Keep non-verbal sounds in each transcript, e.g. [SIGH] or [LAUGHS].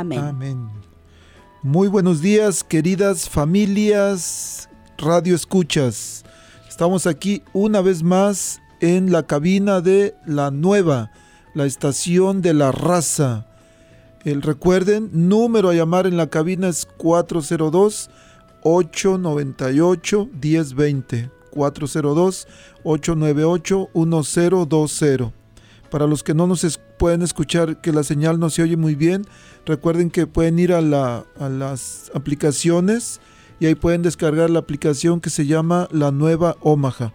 Amén. Muy buenos días, queridas familias, radio escuchas. Estamos aquí una vez más en la cabina de la nueva, la estación de la raza. El recuerden, número a llamar en la cabina es 402 898 1020. 402 898 1020. Para los que no nos pueden escuchar, que la señal no se oye muy bien, recuerden que pueden ir a, las aplicaciones y ahí pueden descargar la aplicación que se llama La Nueva Omaha.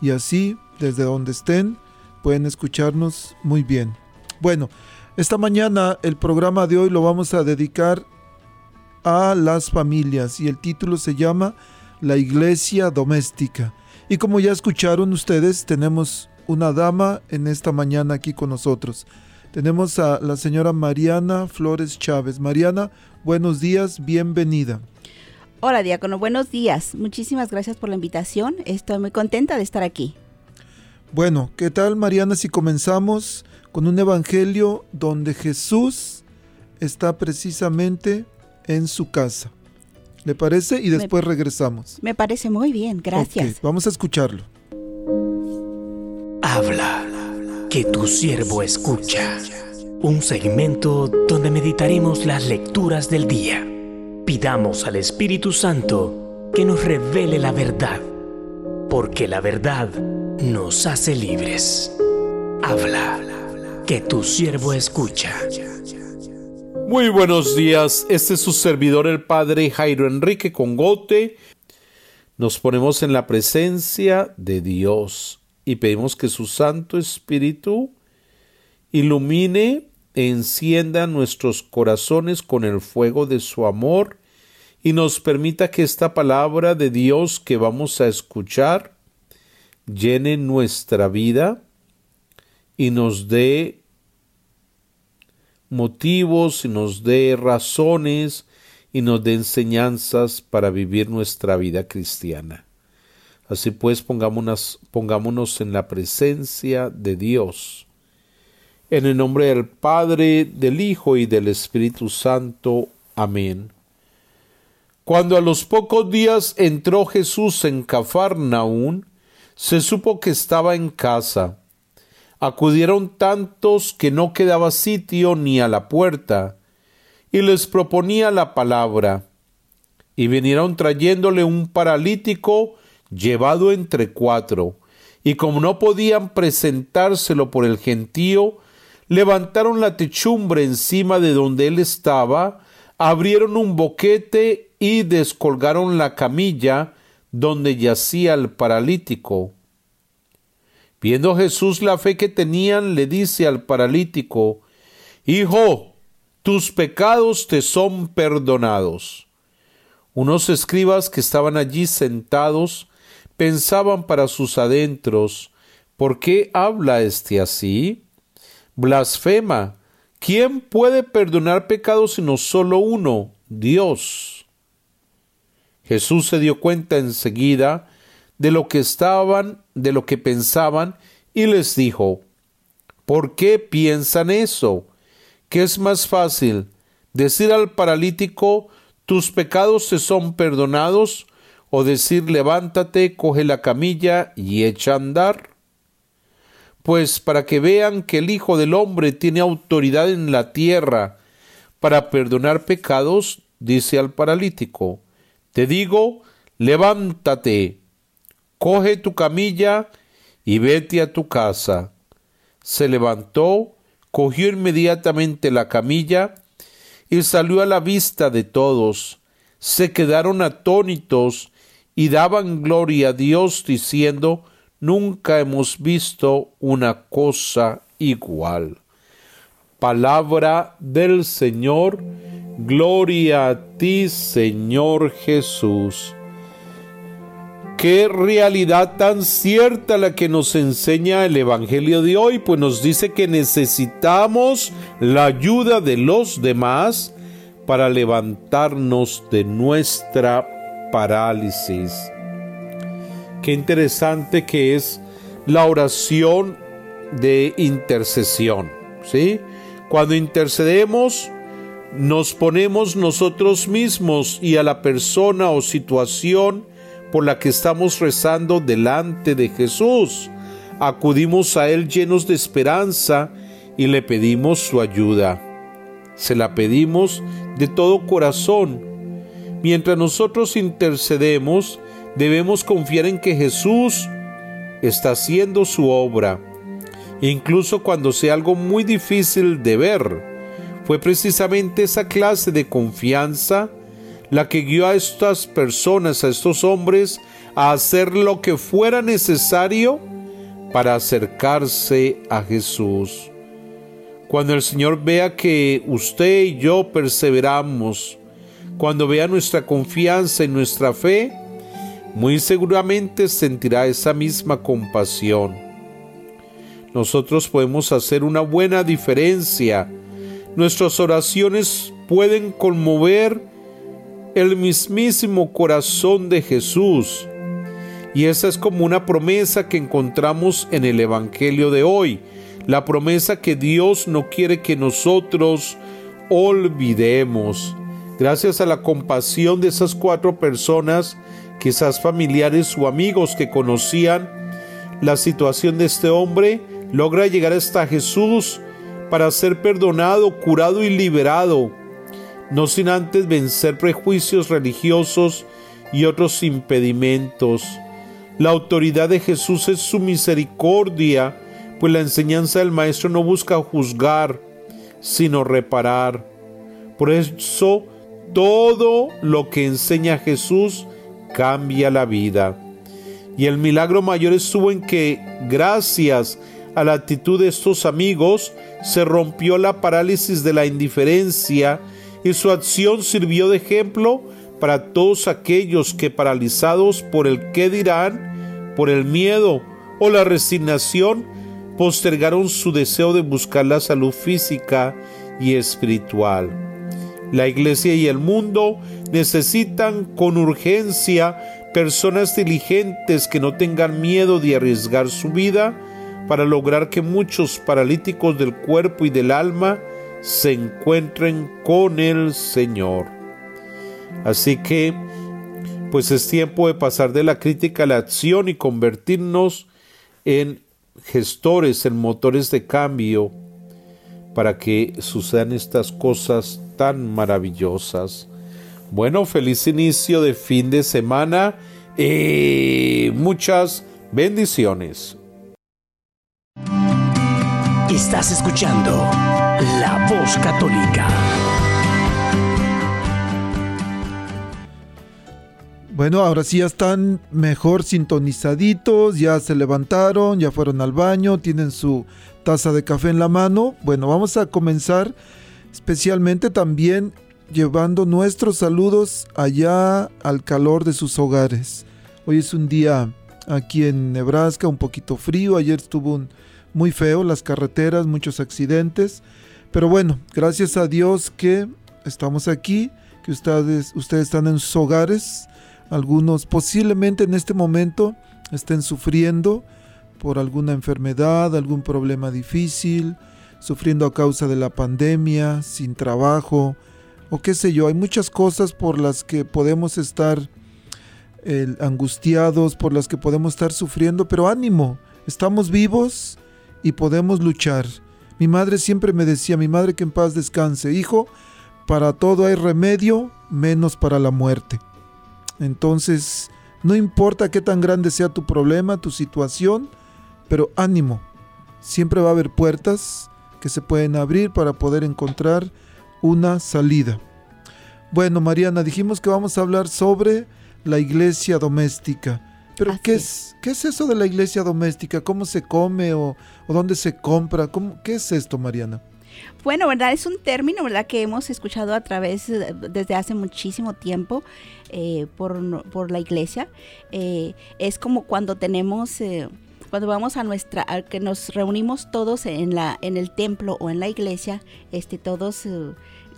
Y así, desde donde estén, pueden escucharnos muy bien. Bueno, esta mañana el programa de hoy lo vamos a dedicar a las familias y el título se llama La Iglesia Doméstica. Y como ya escucharon ustedes, tenemos una dama en esta mañana aquí con nosotros. Tenemos a la señora Mariana Flores Chávez. Mariana, buenos días, bienvenida. Hola, diácono, buenos días. Muchísimas gracias por la invitación. Estoy muy contenta de estar aquí. Bueno, ¿qué tal, Mariana, si comenzamos con un evangelio donde Jesús está precisamente en su casa? ¿Le parece? Y después regresamos. Me parece muy bien, gracias. vamos a escucharlo. Habla, que tu siervo escucha. Un segmento donde meditaremos las lecturas del día. Pidamos al Espíritu Santo que nos revele la verdad, porque la verdad nos hace libres. Habla, que tu siervo escucha. Muy buenos días, este es su servidor el Padre Jairo Enrique Congote. Nos ponemos en la presencia de Dios y pedimos que su Santo Espíritu ilumine e encienda nuestros corazones con el fuego de su amor y nos permita que esta palabra de Dios que vamos a escuchar llene nuestra vida y nos dé motivos y nos dé razones y nos dé enseñanzas para vivir nuestra vida cristiana. Así pues, pongámonos, en la presencia de Dios. En el nombre del Padre, del Hijo y del Espíritu Santo. Amén. Cuando a los pocos días entró Jesús en Cafarnaún, se supo que estaba en casa. Acudieron tantos que no quedaba sitio ni a la puerta, y les proponía la palabra. Y vinieron trayéndole un paralítico llevado entre cuatro, y como no podían presentárselo por el gentío, levantaron la techumbre encima de donde él estaba, abrieron un boquete y descolgaron la camilla donde yacía el paralítico. Viendo Jesús la fe que tenían, le dice al paralítico, Hijo, tus pecados te son perdonados. Unos escribas que estaban allí sentados pensaban para sus adentros, ¿por qué habla éste así? Blasfema. ¿Quién puede perdonar pecados sino solo uno, Dios? Jesús se dio cuenta enseguida de lo que estaban, de lo que pensaban, y les dijo, ¿por qué piensan eso? ¿Qué es más fácil? ¿Decir al paralítico, tus pecados te son perdonados? ¿O decir, levántate, coge la camilla y echa a andar? Pues para que vean que el Hijo del Hombre tiene autoridad en la tierra para perdonar pecados, dice al paralítico, te digo, levántate, coge tu camilla y vete a tu casa. Se levantó, cogió inmediatamente la camilla y salió a la vista de todos. Se quedaron atónitos y daban gloria a Dios diciendo, nunca hemos visto una cosa igual. Palabra del Señor, gloria a ti Señor Jesús. Qué realidad tan cierta la que nos enseña el Evangelio de hoy, pues nos dice que necesitamos la ayuda de los demás para levantarnos de nuestra parálisis. Qué interesante que es la oración de intercesión, ¿sí? Cuando intercedemos, nos ponemos nosotros mismos y a la persona o situación por la que estamos rezando delante de Jesús. Acudimos a Él llenos de esperanza y le pedimos su ayuda. Se la pedimos de todo corazón. Mientras nosotros intercedemos, debemos confiar en que Jesús está haciendo su obra, incluso cuando sea algo muy difícil de ver. Fue precisamente esa clase de confianza la que guió a estas personas, a estos hombres, a hacer lo que fuera necesario para acercarse a Jesús. Cuando el Señor vea que usted y yo perseveramos, cuando vea nuestra confianza y nuestra fe, muy seguramente sentirá esa misma compasión. Nosotros podemos hacer una buena diferencia. Nuestras oraciones pueden conmover el mismísimo corazón de Jesús. Y esa es como una promesa que encontramos en el Evangelio de hoy, la promesa que Dios no quiere que nosotros olvidemos. Gracias a la compasión de esas cuatro personas, quizás familiares o amigos que conocían la situación de este hombre, logra llegar hasta Jesús para ser perdonado, curado y liberado no sin antes vencer prejuicios religiosos y otros impedimentos. La autoridad de Jesús es su misericordia, pues la enseñanza del Maestro no busca juzgar, sino reparar. Por eso todo lo que enseña Jesús cambia la vida. Y el milagro mayor estuvo en que, gracias a la actitud de estos amigos, se rompió la parálisis de la indiferencia y su acción sirvió de ejemplo para todos aquellos que paralizados por el qué dirán, por el miedo o la resignación, postergaron su deseo de buscar la salud física y espiritual. La iglesia y el mundo necesitan con urgencia personas diligentes que no tengan miedo de arriesgar su vida para lograr que muchos paralíticos del cuerpo y del alma se encuentren con el Señor. Así que, pues es tiempo de pasar de la crítica a la acción y convertirnos en gestores, en motores de cambio, para que sucedan estas cosas tan maravillosas. Bueno, feliz inicio de fin de semana y muchas bendiciones. Estás escuchando La Voz Católica. Bueno, ahora sí ya están mejor sintonizaditos, ya se levantaron, ya fueron al baño, tienen su taza de café en la mano. Bueno, vamos a comenzar especialmente también llevando nuestros saludos allá al calor de sus hogares. Hoy es un día aquí en Nebraska un poquito frío, ayer estuvo muy feo las carreteras, muchos accidentes, pero bueno, gracias a Dios que estamos aquí, que ustedes, ustedes están en sus hogares. Algunos posiblemente en este momento estén sufriendo por alguna enfermedad, algún problema difícil, sufriendo a causa de la pandemia, sin trabajo, o qué sé yo. Hay muchas cosas por las que podemos estar angustiados, por las que podemos estar sufriendo, pero ánimo, estamos vivos y podemos luchar. Mi madre siempre me decía, mi madre que en paz descanse, hijo, para todo hay remedio, menos para la muerte. Entonces, no importa qué tan grande sea tu problema, tu situación, pero ánimo. Siempre va a haber puertas que se pueden abrir para poder encontrar una salida. Bueno, Mariana, dijimos que vamos a hablar sobre la iglesia doméstica. Pero ¿qué es, ¿qué es eso de la iglesia doméstica? ¿Cómo se come o, dónde se compra? ¿Cómo, ¿Qué es esto, Mariana? Bueno, ¿verdad? Es un término, ¿verdad? Que hemos escuchado a través, desde hace muchísimo tiempo eh, por, la iglesia. Eh, es como cuando tenemos... Eh, cuando vamos a nuestra, que nos reunimos todos en la, en el templo o en la iglesia, este, todos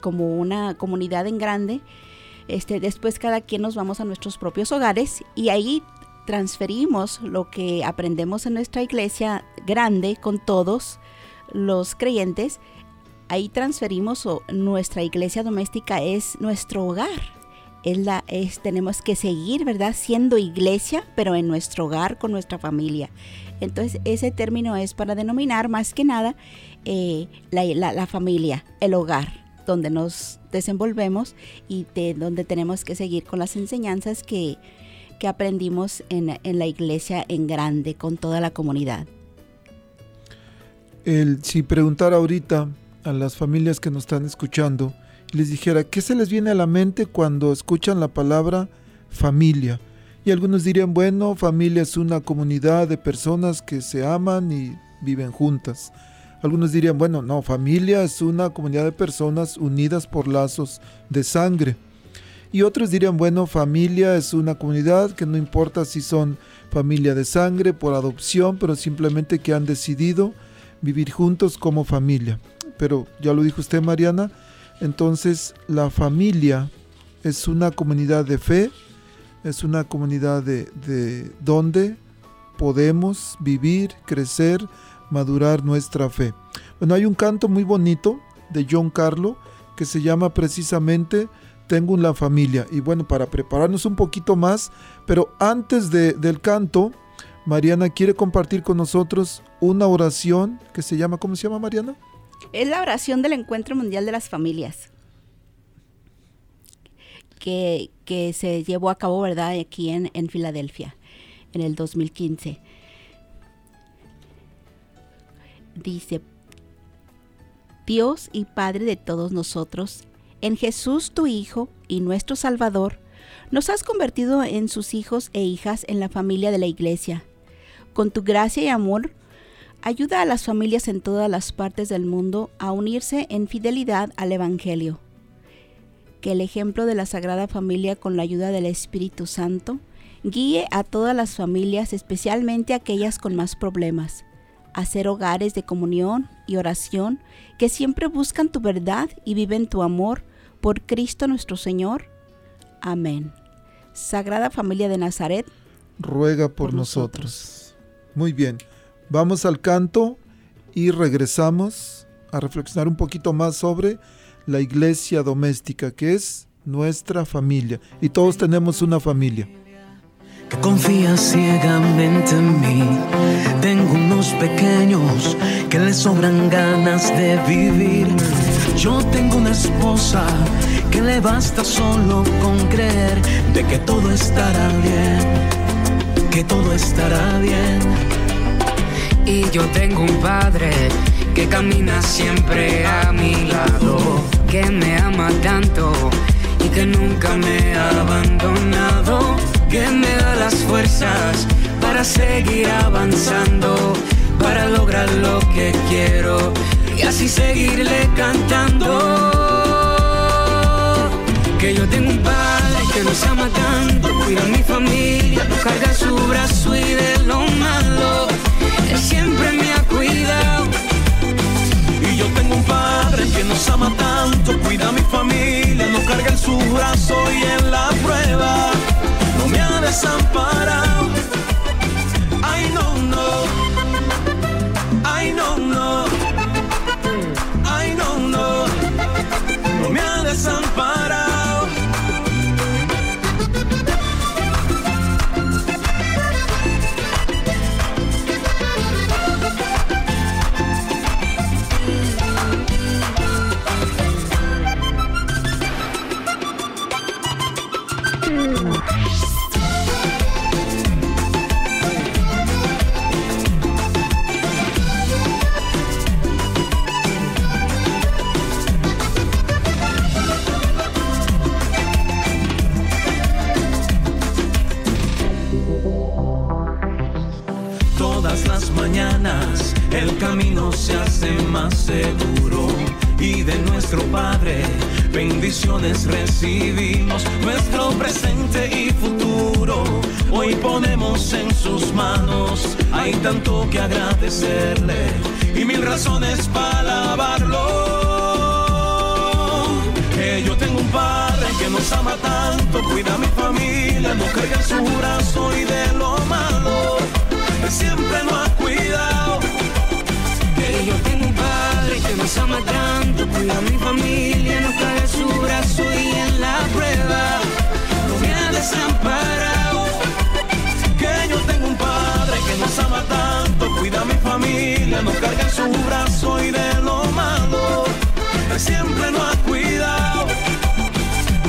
como una comunidad en grande, este, después cada quien nos vamos a nuestros propios hogares y ahí transferimos lo que aprendemos en nuestra iglesia grande con todos los creyentes ahí transferimos o nuestra iglesia doméstica es nuestro hogar. Es la, es, tenemos que seguir, ¿verdad? Siendo iglesia, pero en nuestro hogar, con nuestra familia. Entonces, ese término es para denominar más que nada eh, la, familia, el hogar, donde nos desenvolvemos y de donde tenemos que seguir con las enseñanzas que, que aprendimos en, en, la iglesia en grande, con toda la comunidad. El, si preguntar ahorita, a las familias que nos están escuchando les dijera, ¿qué se les viene a la mente cuando escuchan la palabra familia? Y algunos dirían, bueno, familia es una comunidad de personas que se aman y viven juntas. Algunos dirían, bueno, no, familia es una comunidad de personas unidas por lazos de sangre. Y otros dirían, bueno, familia es una comunidad que no importa si son familia de sangre, por adopción, pero simplemente que han decidido vivir juntos como familia pero ya lo dijo usted Mariana, entonces la familia es una comunidad de fe, es una comunidad de, donde podemos vivir, crecer, madurar nuestra fe. Bueno, hay un canto muy bonito de John Carlo que se llama precisamente Tengo una familia. Y bueno, para prepararnos un poquito más, pero antes del canto, Mariana quiere compartir con nosotros una oración que se llama, ¿cómo se llama Mariana? Es la oración del Encuentro Mundial de las Familias. Que, se llevó a cabo, ¿verdad?, aquí en, en Filadelfia, en el 2015. Dice, Dios y Padre de todos nosotros, en Jesús tu Hijo y nuestro Salvador, nos has convertido en sus hijos e hijas en la familia de la Iglesia. Con tu gracia y amor, ayuda a las familias en todas las partes del mundo a unirse en fidelidad al Evangelio. Que el ejemplo de la Sagrada Familia con la ayuda del Espíritu Santo guíe a todas las familias, especialmente aquellas con más problemas, a ser hogares de comunión y oración que siempre buscan tu verdad y viven tu amor por Cristo nuestro Señor. Amén. Sagrada Familia de Nazaret, ruega por, nosotros. Muy bien. Vamos al canto y regresamos a reflexionar un poquito más sobre la iglesia doméstica, que es nuestra familia. Y todos tenemos una familia. Que confía ciegamente en mí. Tengo unos pequeños que le sobran ganas de vivir. Yo tengo una esposa que le basta solo con creer de que todo estará bien, que todo estará bien y yo tengo un padre que camina siempre a mi lado, que me ama tanto y que nunca me ha abandonado fuerzas para seguir avanzando, para lograr lo que quiero y así seguirle cantando. Que yo tengo un padre que nos ama tanto, cuida a mi familia, carga su brazo y de lo malo, siempre me ha cuidado. Y yo tengo un padre que nos ama tanto, cuida a mi familia, nos carga en su brazo y en la prueba no me ha desamparado. Ay, no, no. Recibimos, nuestro presente y futuro. Hoy ponemos en sus manos, hay tanto que agradecerle y mil razones para alabarlo. Que yo tengo un padre que nos ama tanto, cuida a mi familia, nos carga en su brazo y de lo malo, él siempre nos su brazo y de lo malo, siempre nos ha cuidado.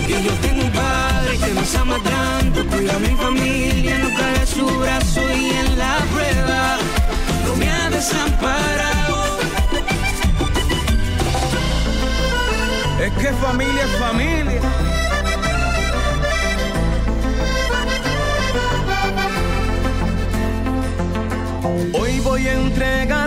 Que yo tengo un padre que nos ama tanto, cuida a mi familia, nos cae su brazo y en la prueba no me ha desamparado. Es que familia es familia. Hoy voy a entregarle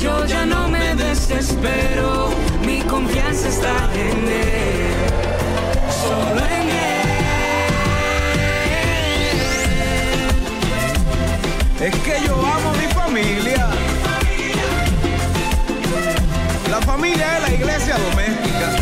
yo ya no me desespero, mi confianza está en él, solo en él. Es que yo amo a mi familia. La familia es la iglesia doméstica.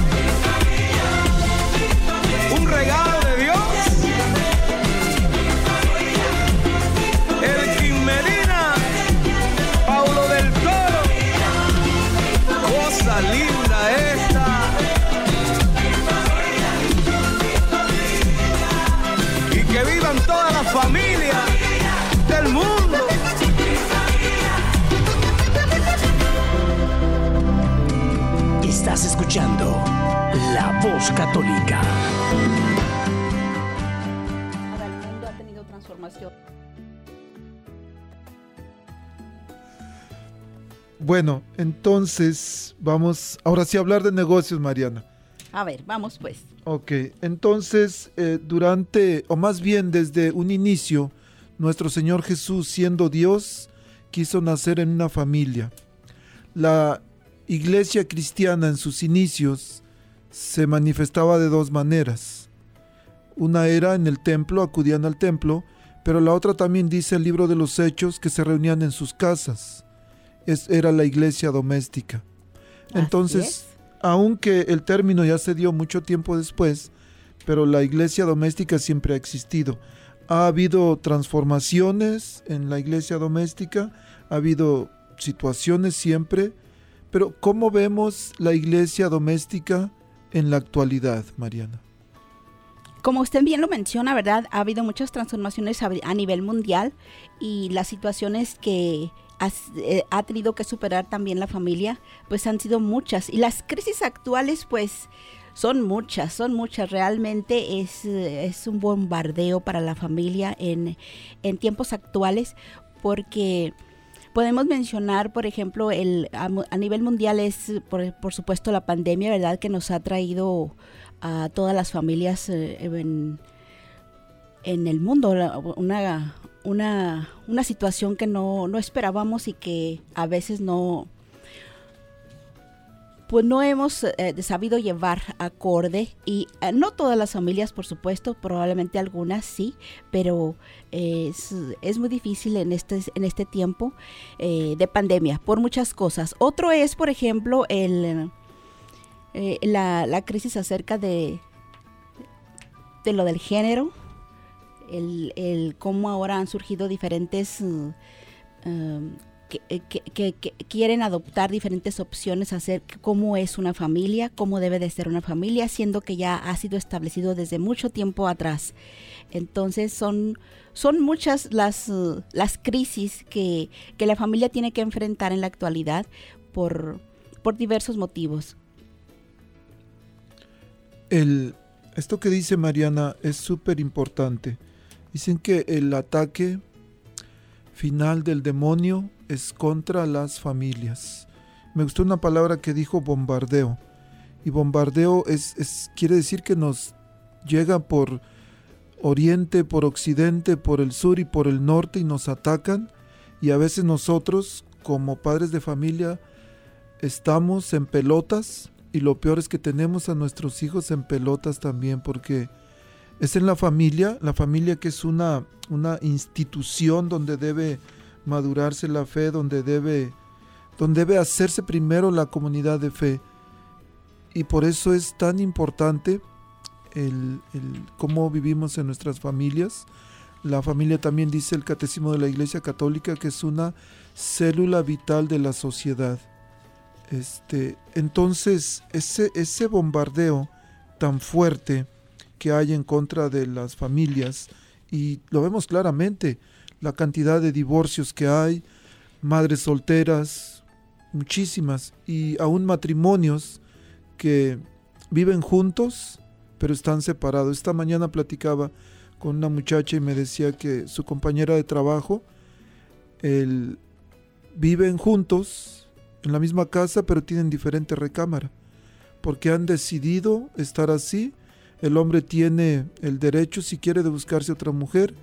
Escuchando La Voz Católica. Ahora el mundo ha tenido transformación. Bueno, entonces vamos ahora sí a hablar de negocios, Mariana. A ver, vamos pues. Ok, entonces eh, durante, o más bien desde un inicio, nuestro Señor Jesús, siendo Dios, quiso nacer en una familia. La iglesia cristiana en sus inicios se manifestaba de dos maneras. Una era en el templo, acudían al templo, pero la otra también dice el libro de los Hechos que se reunían en sus casas. Es, era la iglesia doméstica. Entonces, es. aunque el término ya se dio mucho tiempo después, pero la iglesia doméstica siempre ha existido. Ha habido transformaciones en la iglesia doméstica, ha habido situaciones siempre, pero ¿cómo vemos la iglesia doméstica en la actualidad, Mariana? como usted bien lo menciona, ¿verdad? Ha habido muchas transformaciones a, nivel mundial y las situaciones que eh, ha tenido que superar también la familia, pues han sido muchas. Y las crisis actuales, pues son muchas, son muchas. Realmente es, es un bombardeo para la familia en, en tiempos actuales porque podemos mencionar, por ejemplo, el, a, nivel mundial es, por, por supuesto, la pandemia, ¿verdad? Que nos ha traído a todas las familias eh, en, en el mundo una, una, una situación que no, no esperábamos y que a veces no pues no hemos eh, sabido llevar acorde y eh, no todas las familias por supuesto probablemente algunas sí pero eh, es, es muy difícil en este en este tiempo de pandemia por muchas cosas. Otro es por ejemplo el la, la crisis acerca de de lo del género el, el cómo ahora han surgido diferentes que, eh, que- quieren adoptar diferentes opciones acerca de cómo es una familia, cómo debe de ser una familia, siendo que ya ha sido establecido desde mucho tiempo atrás. Entonces son, son muchas las, las crisis que, que la familia tiene que enfrentar en la actualidad por, por diversos motivos. El, esto que dice Mariana es súper importante. Dicen que el ataque final del demonio es contra las familias. Me gustó una palabra que dijo bombardeo. Y bombardeo es, quiere decir que nos llega por oriente, por occidente, por el sur y por el norte y nos atacan. Y a veces nosotros, como padres de familia, estamos en pelotas y lo peor es que tenemos a nuestros hijos en pelotas también porque es en la familia, la familia que es una, una institución donde debe madurarse la fe, donde debe, donde debe hacerse primero la comunidad de fe. Y por eso es tan importante el, cómo vivimos en nuestras familias. La familia también dice el Catecismo de la Iglesia Católica que es una célula vital de la sociedad. Este, entonces, ese, ese bombardeo tan fuerte que hay en contra de las familias, y lo vemos claramente, la cantidad de divorcios que hay, madres solteras, muchísimas, y aún matrimonios que viven juntos, pero están separados. Esta mañana platicaba con una muchacha y me decía que su compañera de trabajo, el, viven juntos en la misma casa, pero tienen diferente recámara, porque han decidido estar así. El hombre tiene el derecho, si quiere, de buscarse otra mujer,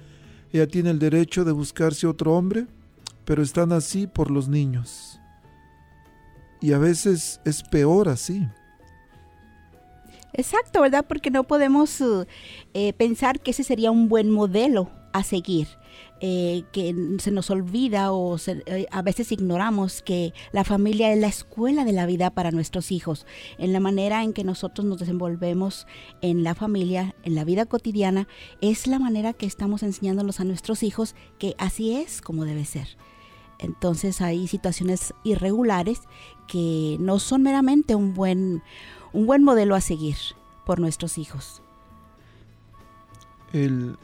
ella tiene el derecho de buscarse otro hombre, pero están así por los niños. Y a veces es peor así. Exacto, ¿verdad? Porque no podemos eh, pensar que ese sería un buen modelo a seguir. Eh, que se nos olvida o se- eh, a veces ignoramos que la familia es la escuela de la vida para nuestros hijos, en la manera en que nosotros nos desenvolvemos en la familia, en la vida cotidiana, es la manera que estamos enseñándolos a nuestros hijos que así es como debe ser. Entonces hay situaciones irregulares que no son meramente un buen, un buen modelo a seguir por nuestros hijos. El,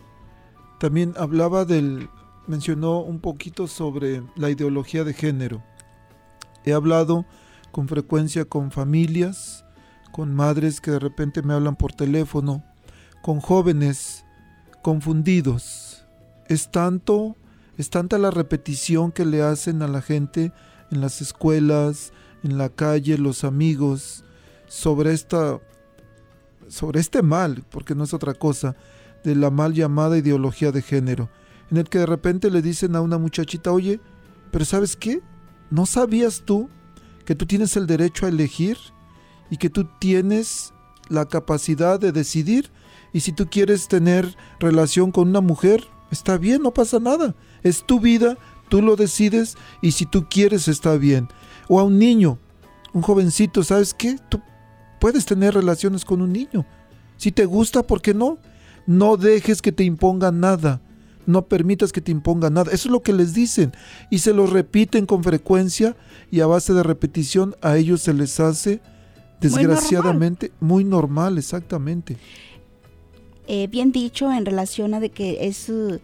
también hablaba del, mencionó un poquito sobre la ideología de género. He hablado con frecuencia con familias, con madres que de repente me hablan por teléfono, con jóvenes confundidos. Es tanto, es tanta la repetición que le hacen a la gente en las escuelas, en la calle, los amigos, sobre esta, sobre este mal, porque no es otra cosa, de la mal llamada ideología de género, en el que de repente le dicen a una muchachita, oye, pero ¿sabes qué? ¿No sabías tú que tú tienes el derecho a elegir y que tú tienes la capacidad de decidir? Y si tú quieres tener relación con una mujer, está bien, no pasa nada. Es tu vida, tú lo decides y si tú quieres está bien. O a un niño, un jovencito, ¿sabes qué? Tú puedes tener relaciones con un niño. Si te gusta, ¿por qué no? No dejes que te imponga nada. No permitas que te imponga nada. Eso es lo que les dicen. Y se lo repiten con frecuencia y a base de repetición a ellos se les hace, desgraciadamente, muy normal, exactamente. eh, bien dicho en relación a de que es, uh,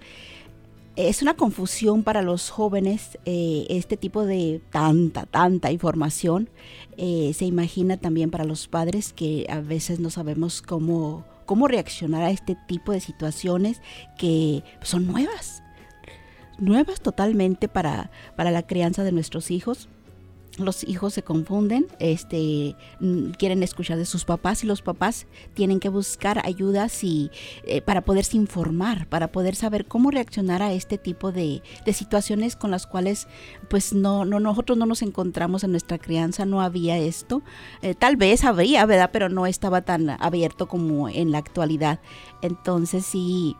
es una confusión para los jóvenes eh, este tipo de tanta, tanta información. Eh, se imagina también para los padres que a veces no sabemos cómo, cómo reaccionar a este tipo de situaciones que son nuevas, nuevas totalmente para, para la crianza de nuestros hijos los hijos se confunden, este, quieren escuchar de sus papás y los papás tienen que buscar ayuda eh, para poderse informar, para poder saber cómo reaccionar a este tipo de, situaciones con las cuales pues no, no, nosotros no nos encontramos en nuestra crianza, no había esto. Eh, tal vez habría, ¿verdad? Pero no estaba tan abierto como en la actualidad. Entonces sí,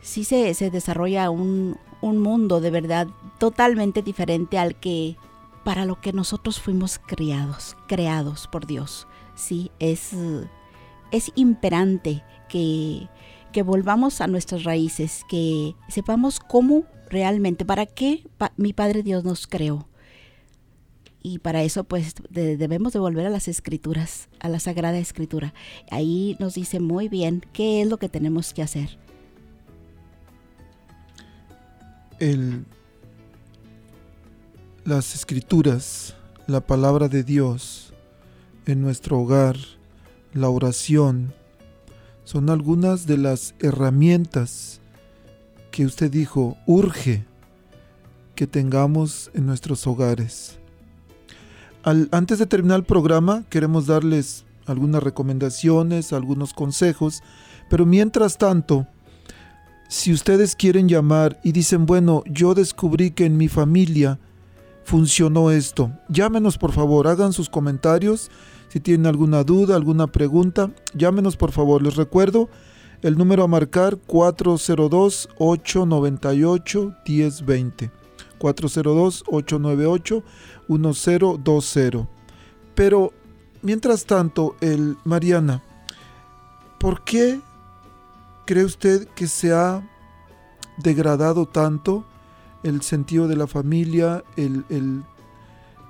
sí se, se desarrolla un, un mundo de verdad totalmente diferente al que para lo que nosotros fuimos criados, creados por Dios. Sí, es, es imperante que, que volvamos a nuestras raíces, que sepamos cómo realmente, para qué mi Padre Dios nos creó. Y para eso pues debemos de volver a las escrituras, a la Sagrada Escritura. Ahí nos dice muy bien qué es lo que tenemos que hacer. El las escrituras, la palabra de Dios en nuestro hogar, la oración, son algunas de las herramientas que usted dijo urge que tengamos en nuestros hogares. antes de terminar el programa, queremos darles algunas recomendaciones, algunos consejos, pero mientras tanto, si ustedes quieren llamar y dicen, bueno, yo descubrí que en mi familia funcionó esto. Llámenos por favor, hagan sus comentarios. Si tienen alguna duda, alguna pregunta, llámenos por favor. Les recuerdo el número a marcar 402-898-1020. 402-898-1020. Pero, mientras tanto, el Mariana, ¿por qué cree usted que se ha degradado tanto el sentido de la familia, el,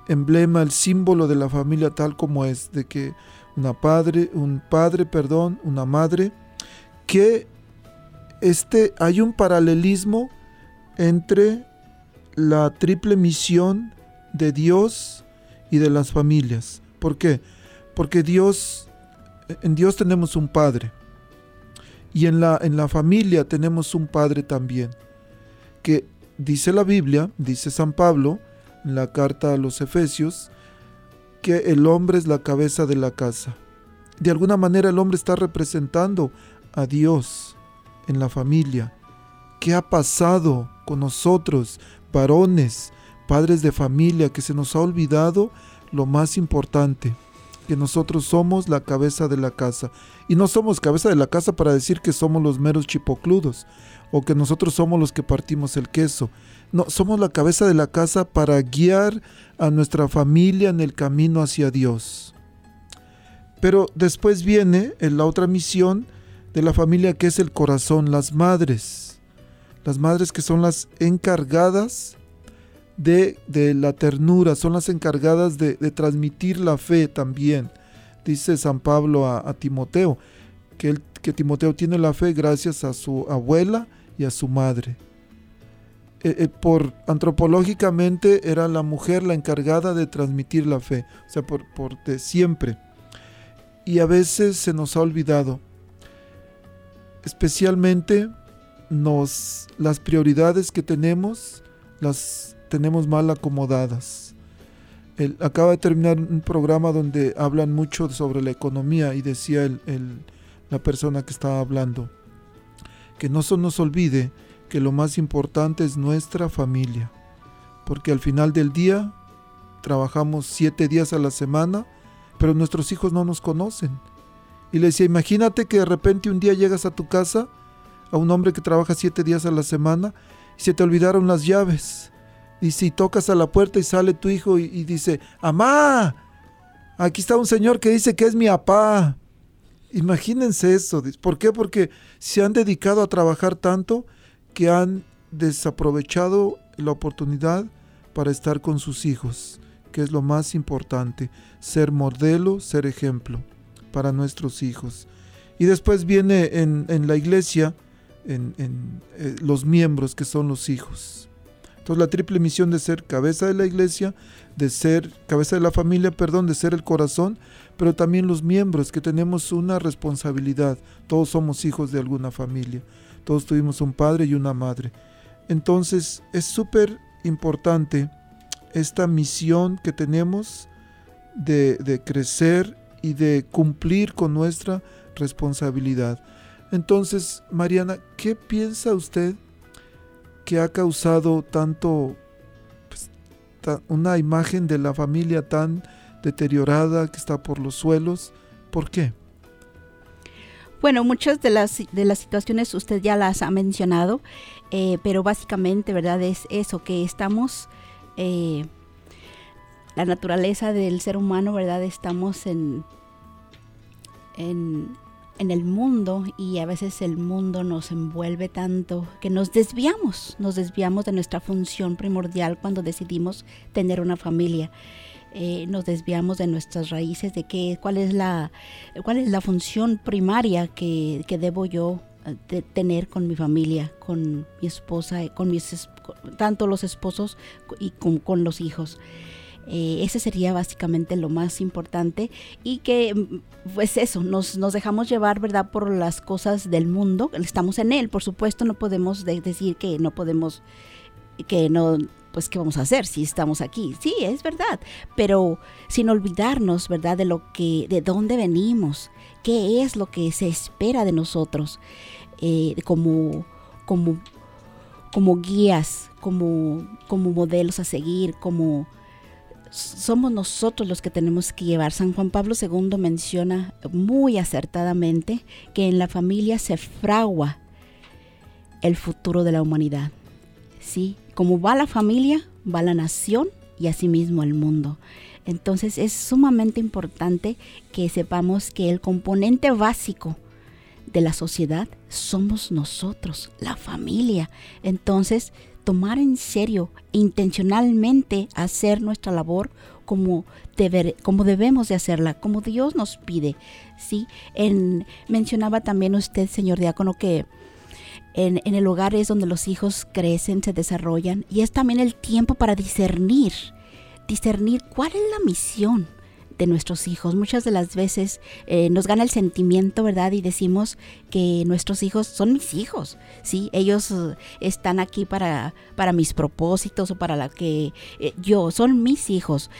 emblema, el símbolo de la familia tal como es, de que una padre, un padre, perdón, una madre, que este, hay un paralelismo entre la triple misión de Dios y de las familias. ¿Por qué? Porque Dios, en Dios tenemos un padre y en la, en la familia tenemos un padre también, que dice la Biblia, dice San Pablo en la carta a los Efesios, que el hombre es la cabeza de la casa. De alguna manera el hombre está representando a Dios en la familia. ¿Qué ha pasado con nosotros, varones, padres de familia, que se nos ha olvidado lo más importante? Que nosotros somos la cabeza de la casa. Y no somos cabeza de la casa para decir que somos los meros chipocludos o que nosotros somos los que partimos el queso. No, somos la cabeza de la casa para guiar a nuestra familia en el camino hacia Dios. Pero después viene en la otra misión de la familia que es el corazón, las madres. Las madres que son las encargadas de, la ternura, son las encargadas de, transmitir la fe también. Dice San Pablo a, Timoteo, que, que Timoteo tiene la fe gracias a su abuela y a su madre. Eh, eh, por antropológicamente era la mujer la encargada de transmitir la fe, o sea, por, por de siempre. Y a veces se nos ha olvidado, especialmente nos, las prioridades que tenemos las tenemos mal acomodadas. acaba de terminar un programa donde hablan mucho sobre la economía y decía el, la persona que estaba hablando que no se nos olvide que lo más importante es nuestra familia, porque al final del día trabajamos siete días a la semana, pero nuestros hijos no nos conocen. Y le decía, imagínate que de repente un día llegas a tu casa, a un hombre que trabaja siete días a la semana, y se te olvidaron las llaves. Y si tocas a la puerta y sale tu hijo y, dice, ¡Amá! Aquí está un señor que dice que es mi papá. Imagínense eso. ¿Por qué? Porque se han dedicado a trabajar tanto que han desaprovechado la oportunidad para estar con sus hijos, que es lo más importante, ser modelo, ser ejemplo para nuestros hijos. Y después viene en, la iglesia en, en, eh, los miembros que son los hijos. Entonces la triple misión de ser cabeza de la iglesia, de ser cabeza de la familia, perdón, de ser el corazón, pero también los miembros que tenemos una responsabilidad. Todos somos hijos de alguna familia. Todos tuvimos un padre y una madre. Entonces es súper importante esta misión que tenemos de, de crecer y de cumplir con nuestra responsabilidad. Entonces, Mariana, ¿qué piensa usted que ha causado tanto, pues, una imagen de la familia tan deteriorada que está por los suelos? ¿Por qué? Bueno, muchas de las, de las situaciones usted ya las ha mencionado, eh, pero básicamente, ¿verdad? Es eso, que estamos, eh, la naturaleza del ser humano, ¿verdad? Estamos en, en, en el mundo y a veces el mundo nos envuelve tanto que nos desviamos, nos desviamos de nuestra función primordial cuando decidimos tener una familia. Eh, nos desviamos de nuestras raíces, de qué, cuál es la, cuál es la función primaria que, que debo yo eh, tener con mi familia, con mi esposa, con mis tanto los esposos y con, con los hijos. Eh, ese sería básicamente lo más importante y que mm, pues eso, nos, nos dejamos llevar, ¿verdad? Por las cosas del mundo, estamos en él, por supuesto no podemos de- decir que no podemos, que no, pues qué vamos a hacer si estamos aquí, sí, es verdad, pero sin olvidarnos, ¿verdad? De lo que, de dónde venimos, qué es lo que se espera de nosotros eh, como, como, como guías, como, como modelos a seguir, como somos nosotros los que tenemos que llevar. San Juan Pablo II menciona muy acertadamente que en la familia se fragua el futuro de la humanidad. ¿sí? Como va la familia, va la nación y asimismo el mundo. Entonces es sumamente importante que sepamos que el componente básico de la sociedad somos nosotros, la familia. Entonces, tomar en serio e intencionalmente hacer nuestra labor como, deber- como debemos de hacerla, como Dios nos pide. ¿sí? En, mencionaba también usted, señor diácono, que en, en el hogar es donde los hijos crecen, se desarrollan y es también el tiempo para discernir, discernir cuál es la misión de nuestros hijos. Muchas de las veces eh, nos gana el sentimiento, ¿verdad? Y decimos que nuestros hijos son mis hijos, ¿sí? Ellos eh, están aquí para, para mis propósitos o para la que eh, yo, son mis hijos.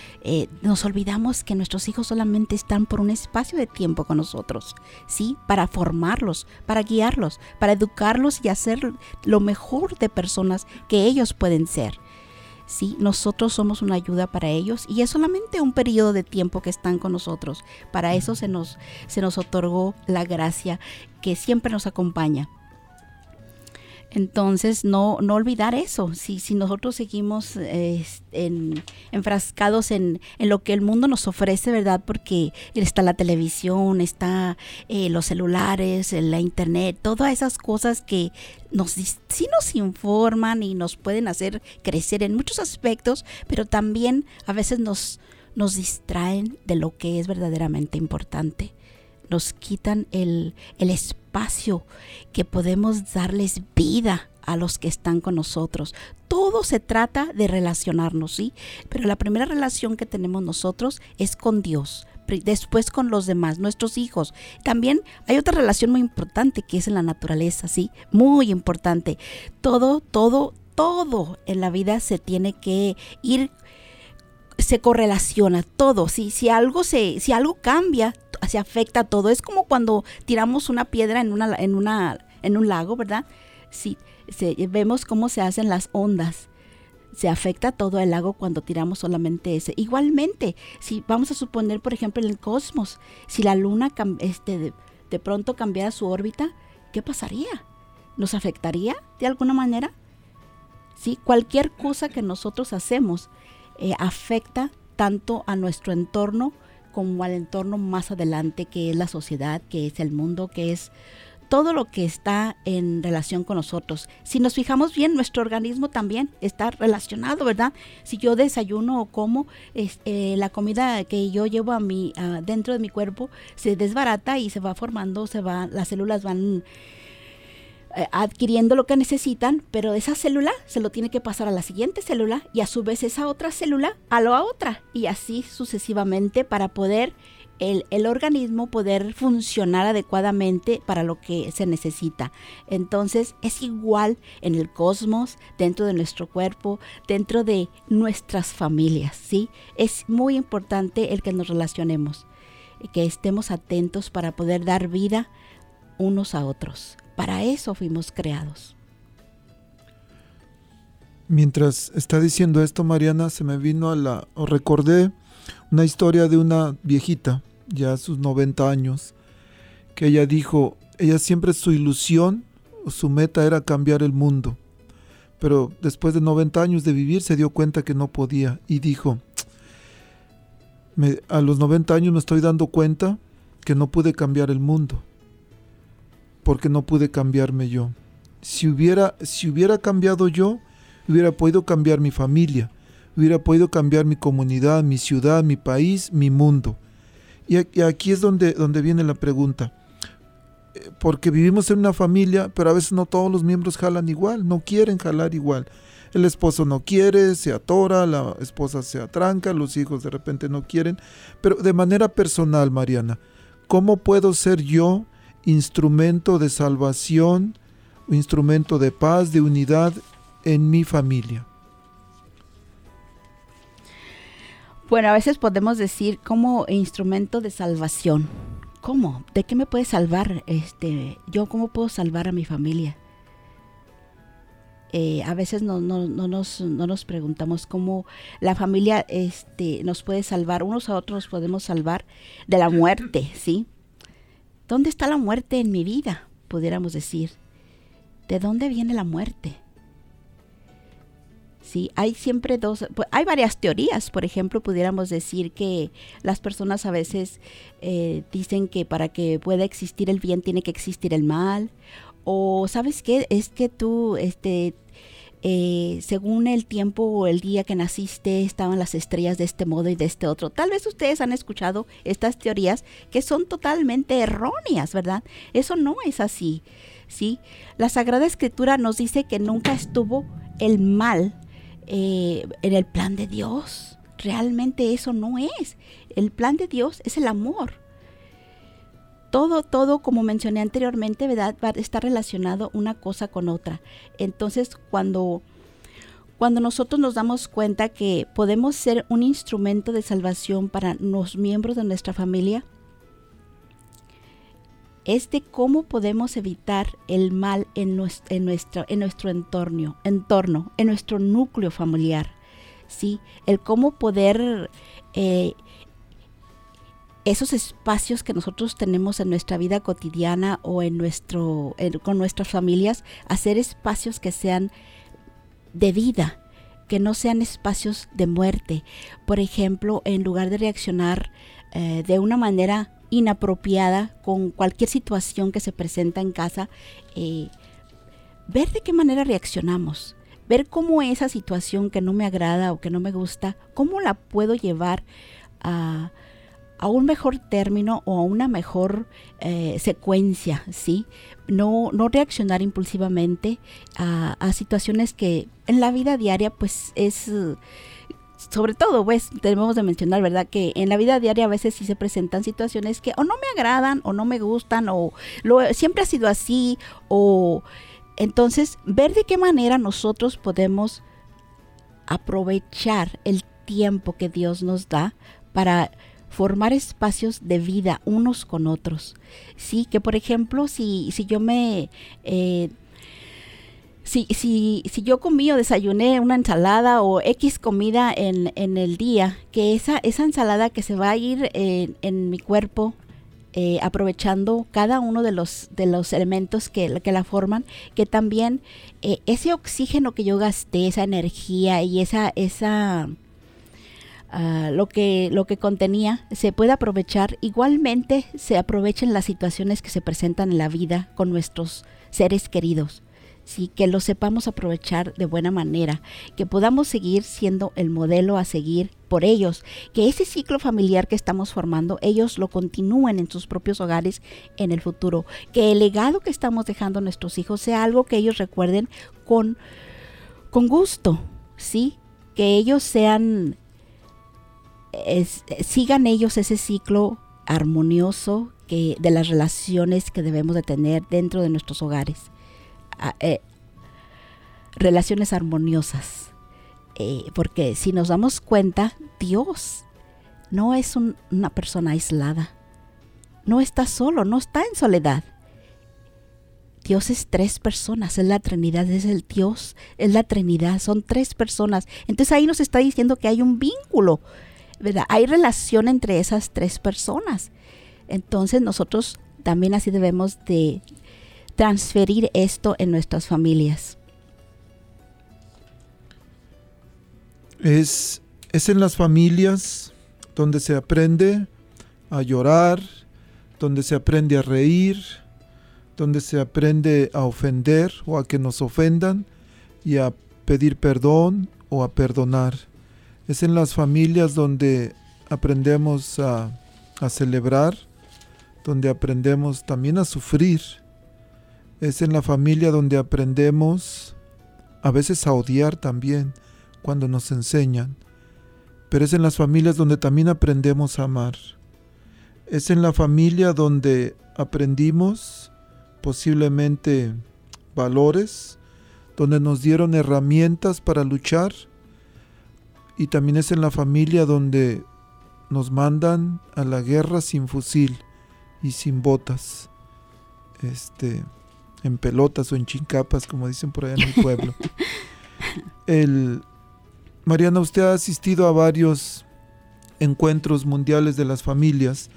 Nos olvidamos que nuestros hijos solamente están por un espacio de tiempo con nosotros, ¿sí? Para formarlos, para guiarlos, para educarlos y hacer lo mejor de personas que ellos pueden ser. Sí, nosotros somos una ayuda para ellos y es solamente un periodo de tiempo que están con nosotros. Para eso se nos, se nos otorgó la gracia que siempre nos acompaña. Entonces, no, no olvidar eso. Si, si nosotros seguimos en- enfrascados en, en lo que el mundo nos ofrece, ¿verdad? Porque está la televisión, está eh, los celulares, eh, la internet, todas esas cosas que nos, sí nos informan y nos pueden hacer crecer en muchos aspectos, pero también a veces nos, nos distraen de lo que es verdaderamente importante nos quitan el, el espacio que podemos darles vida a los que están con nosotros. Todo se trata de relacionarnos, ¿sí? Pero la primera relación que tenemos nosotros es con Dios, después con los demás, nuestros hijos. También hay otra relación muy importante que es en la naturaleza, ¿sí? Muy importante. Todo, todo, todo en la vida se tiene que ir se correlaciona todo. Si, si algo se, si algo cambia, se afecta todo. Es como cuando tiramos una piedra en una, en una, en un lago, ¿verdad? Si se- vemos cómo se hacen las ondas. Se afecta todo el lago cuando tiramos solamente ese. Igualmente, si vamos a suponer, por ejemplo, en el cosmos, si la luna este, de, de pronto cambiara su órbita, ¿qué pasaría? ¿Nos afectaría de alguna manera? ¿sí? Cualquier cosa que nosotros hacemos eh, afecta tanto a nuestro entorno como al entorno más adelante, que es la sociedad, que es el mundo, que es todo lo que está en relación con nosotros. Si nos fijamos bien, nuestro organismo también está relacionado, ¿verdad? Si yo desayuno o como, eh, la comida que yo llevo a mi, a dentro de mi cuerpo se desbarata y se va formando, se va, las células van eh, adquiriendo lo que necesitan, pero esa célula se lo tiene que pasar a la siguiente célula y a su vez esa otra célula a la otra y así sucesivamente para poder el, el, organismo poder funcionar adecuadamente para lo que se necesita. Entonces es igual en el cosmos, dentro de nuestro cuerpo, dentro de nuestras familias, ¿sí? Es muy importante el que nos relacionemos, que estemos atentos para poder dar vida unos a otros. Para eso fuimos creados. Mientras está diciendo esto, Mariana, se me vino a la... o recordé una historia de una viejita, ya a sus 90 años, que ella dijo, ella siempre su ilusión, su meta era cambiar el mundo. Pero después de 90 años de vivir se dio cuenta que no podía y dijo, a los 90 años me estoy dando cuenta que no pude cambiar el mundo porque no pude cambiarme yo. Si hubiera, si hubiera cambiado yo, hubiera podido cambiar mi familia, hubiera podido cambiar mi comunidad, mi ciudad, mi país, mi mundo. Y aquí es donde, donde viene la pregunta. Eh, porque vivimos en una familia, pero a veces no todos los miembros jalan igual, no quieren jalar igual. El esposo no quiere, se atora, la esposa se atranca, los hijos de repente no quieren. Pero de manera personal, Mariana, ¿cómo puedo ser yo instrumento de salvación, instrumento de paz, de unidad en mi familia. Bueno, a veces podemos decir como instrumento de salvación. ¿Cómo? ¿De qué me puede salvar? Este, yo cómo puedo salvar a mi familia. Eh, a veces no, no, no, nos, no, nos, preguntamos cómo la familia este, nos puede salvar, unos a otros nos podemos salvar de la muerte, ¿sí? ¿Dónde está la muerte en mi vida? Pudiéramos decir. ¿De dónde viene la muerte? Sí, hay siempre dos, pues, hay varias teorías. Por ejemplo, pudiéramos decir que las personas a veces eh, dicen que para que pueda existir el bien tiene que existir el mal. O sabes qué, es que tú, este, eh, según el tiempo o el día que naciste, estaban las estrellas de este modo y de este otro. Tal vez ustedes han escuchado estas teorías que son totalmente erróneas, ¿verdad? Eso no es así, ¿sí? La Sagrada Escritura nos dice que nunca estuvo el mal eh, en el plan de Dios. Realmente eso no es. El plan de Dios es el amor todo, todo, como mencioné anteriormente, ¿verdad? Va a estar relacionado una cosa con otra. Entonces, cuando, cuando nosotros nos damos cuenta que podemos ser un instrumento de salvación para los miembros de nuestra familia, es de cómo podemos evitar el mal en nuestro, en nuestro, en nuestro entorno, entorno, en nuestro núcleo familiar. ¿sí? El cómo poder eh, esos espacios que nosotros tenemos en nuestra vida cotidiana o en nuestro con nuestras familias, hacer espacios que sean de vida, que no sean espacios de muerte. Por ejemplo, en lugar de reaccionar eh, de una manera inapropiada con cualquier situación que se presenta en casa, eh, ver de qué manera reaccionamos, ver cómo esa situación que no me agrada o que no me gusta, cómo la puedo llevar a a un mejor término o a una mejor eh, secuencia, ¿sí? No, no reaccionar impulsivamente a, situaciones que en la vida diaria pues es... sobre todo, pues, debemos de mencionar, ¿verdad? Que en la vida diaria a veces sí se presentan situaciones que o no me agradan o no me gustan o lo, siempre ha sido así o... Entonces, ver de qué manera nosotros podemos aprovechar el tiempo que Dios nos da para formar espacios de vida unos con otros. Sí, que por ejemplo, si, si yo me... Eh, si, si, si, yo comí o desayuné una ensalada o X comida en, en el día, que esa, esa ensalada que se va a ir en, mi cuerpo, eh, aprovechando cada uno de los, de los elementos que, que la forman, que también eh, ese oxígeno que yo gasté, esa energía y esa, esa ah, lo, que, lo que contenía, se puede aprovechar. Igualmente se aprovechan las situaciones que se presentan en la vida con nuestros seres queridos. Sí, que lo sepamos aprovechar de buena manera, que podamos seguir siendo el modelo a seguir por ellos, que ese ciclo familiar que estamos formando, ellos lo continúen en sus propios hogares en el futuro, que el legado que estamos dejando a nuestros hijos sea algo que ellos recuerden con, con gusto, ¿sí? Que ellos sean, sigan ellos ese ciclo armonioso que, de las relaciones que debemos de tener dentro de nuestros hogares. Eh, relaciones armoniosas. Eh, porque si nos damos cuenta, Dios no es una persona aislada. No está solo, no está en soledad. Dios es tres personas, es la Trinidad, es el Dios, es la Trinidad, son tres personas. Entonces ahí nos está diciendo que hay un vínculo, Hay relación entre esas tres personas. Entonces nosotros también así debemos de transferir esto en nuestras familias. Es, es en las familias donde se aprende a llorar, donde se aprende a reír, donde se aprende a ofender o a que nos ofendan y a pedir perdón o a perdonar. Es en las familias donde aprendemos a, a celebrar, donde aprendemos también a sufrir, es en la familia donde aprendemos a veces a odiar también cuando nos enseñan. Pero es en las familias donde también aprendemos a amar. Es en la familia donde aprendimos posiblemente valores, donde nos dieron herramientas para luchar. Y también es en la familia donde nos mandan a la guerra sin fusil y sin botas. Este, en pelotas o en chincapas, como dicen por allá en mi [LAUGHS] pueblo. El, Mariana, usted ha asistido a varios encuentros mundiales de las familias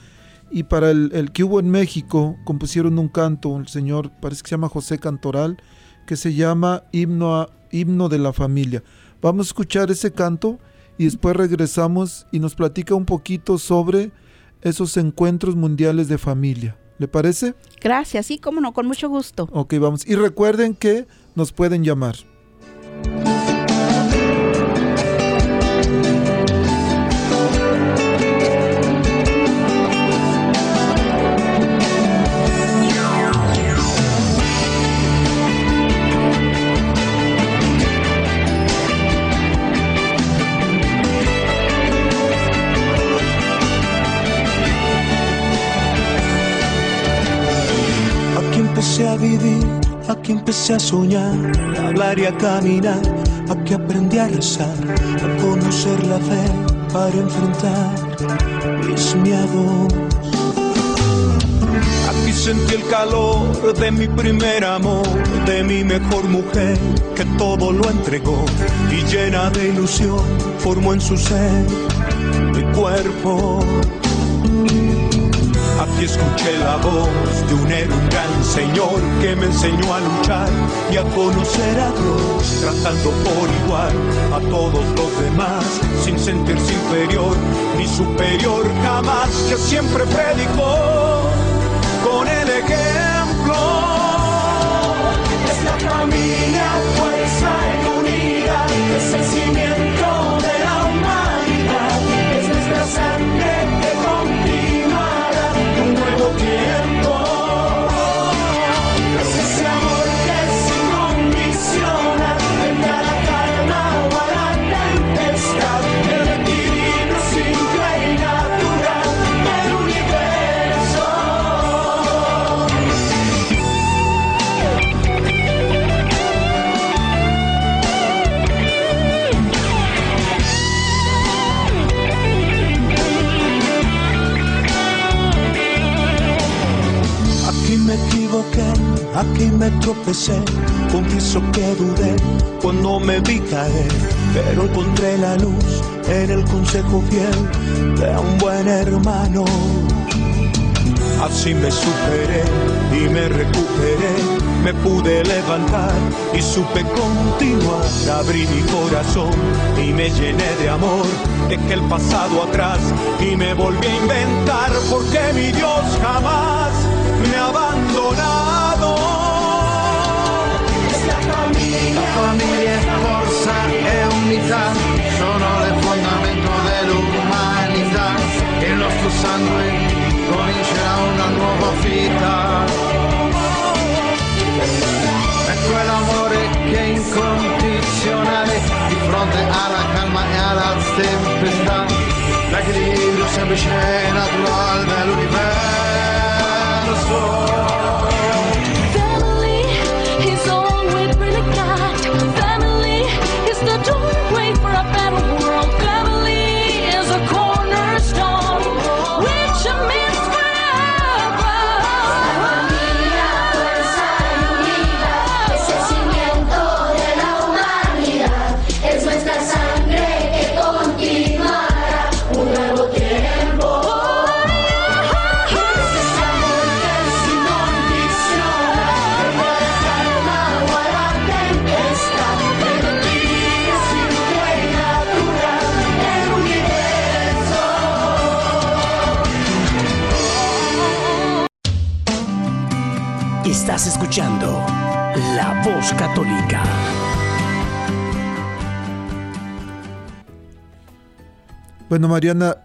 y para el, que hubo en México compusieron un canto, un señor, parece que se llama José Cantoral, que se llama Himno, Himno de la Familia. Vamos a escuchar ese canto y después regresamos y nos platica un poquito sobre esos encuentros mundiales de familia. ¿Le parece? Gracias, sí, cómo no, con mucho gusto. Ok, vamos. Y recuerden que nos pueden llamar. Empecé a vivir, aquí empecé a soñar, a hablar y a caminar, aquí aprendí a rezar, a conocer la fe para enfrentar mis miedos. Aquí sentí el calor de mi primer amor, de mi mejor mujer, que todo lo entregó y llena de ilusión formó en su ser mi cuerpo. Aquí escuché la voz de un héroe, un gran señor que me enseñó a luchar y a conocer a Dios, tratando por igual a todos los demás, sin sentirse inferior ni superior jamás, que siempre predicó con el ejemplo. Es la familia fuerza y unida, es el aquí me tropecé, confieso que dudé cuando me vi caer, pero encontré la luz en el consejo fiel de un buen hermano. Así me superé y me recuperé, me pude levantar y supe continuar. Abrí mi corazón y me llené de amor. Dejé el pasado atrás y me volví a inventar porque mi Dios jamás me ha e unità, sono le fondamento dell'umanità. Il nostro sangue comincerà una nuova vita. È quell'amore che è incondizionale di fronte alla calma e alla tempestà. L'equilibrio semplice e naturale dell'universo. Católica. Bueno, Mariana,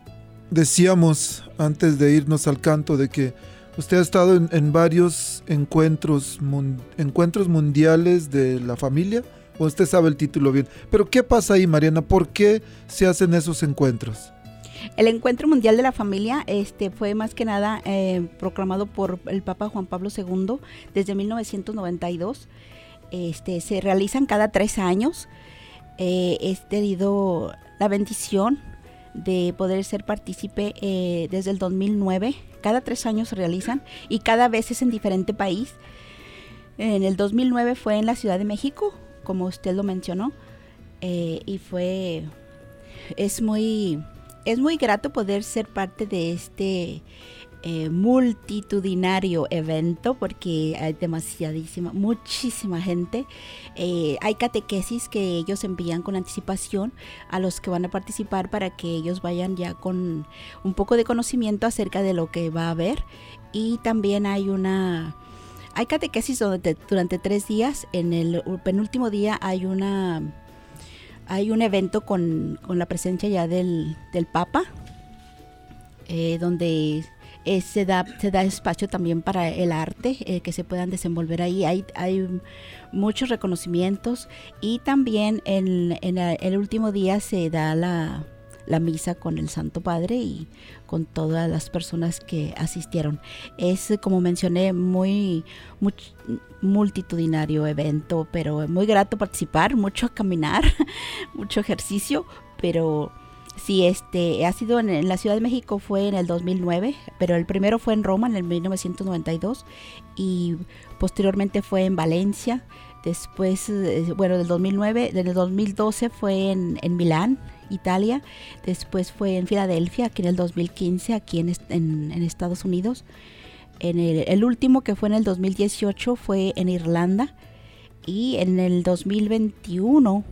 decíamos antes de irnos al canto de que usted ha estado en, en varios encuentros, mun- encuentros mundiales de la familia, o usted sabe el título bien. Pero ¿qué pasa ahí, Mariana? ¿Por qué se hacen esos encuentros? El Encuentro Mundial de la Familia este, fue más que nada eh, proclamado por el Papa Juan Pablo II desde 1992. Este, se realizan cada tres años. Eh, he tenido la bendición de poder ser partícipe eh, desde el 2009. Cada tres años se realizan y cada vez es en diferente país. En el 2009 fue en la Ciudad de México, como usted lo mencionó, eh, y fue es muy es muy grato poder ser parte de este eh, multitudinario evento porque hay demasiadísima, muchísima gente. Eh, hay catequesis que ellos envían con anticipación a los que van a participar para que ellos vayan ya con un poco de conocimiento acerca de lo que va a haber. Y también hay una... Hay catequesis donde durante tres días, en el penúltimo día hay una hay un evento con, con la presencia ya del, del Papa, eh, donde se, da, se da espacio también para el arte, eh, que se puedan desenvolver ahí. Hay, hay muchos reconocimientos y también en, en el último día se da la, la misa con el Santo Padre y con todas las personas que asistieron. Es, como mencioné, muy, much- multitudinario evento, pero muy grato participar, mucho caminar, [LAUGHS] mucho ejercicio, pero sí, este, ha sido en, la Ciudad de México fue en el 2009, pero el primero fue en Roma en el 1992 y posteriormente fue en Valencia. Después, eh, bueno, del 2009, del 2012 fue en, en Milán, Italia. Después fue en Filadelfia, aquí en el 2015, aquí en, en- en Estados Unidos. En el, el último que fue en el 2018 fue en Irlanda. Y en el 2021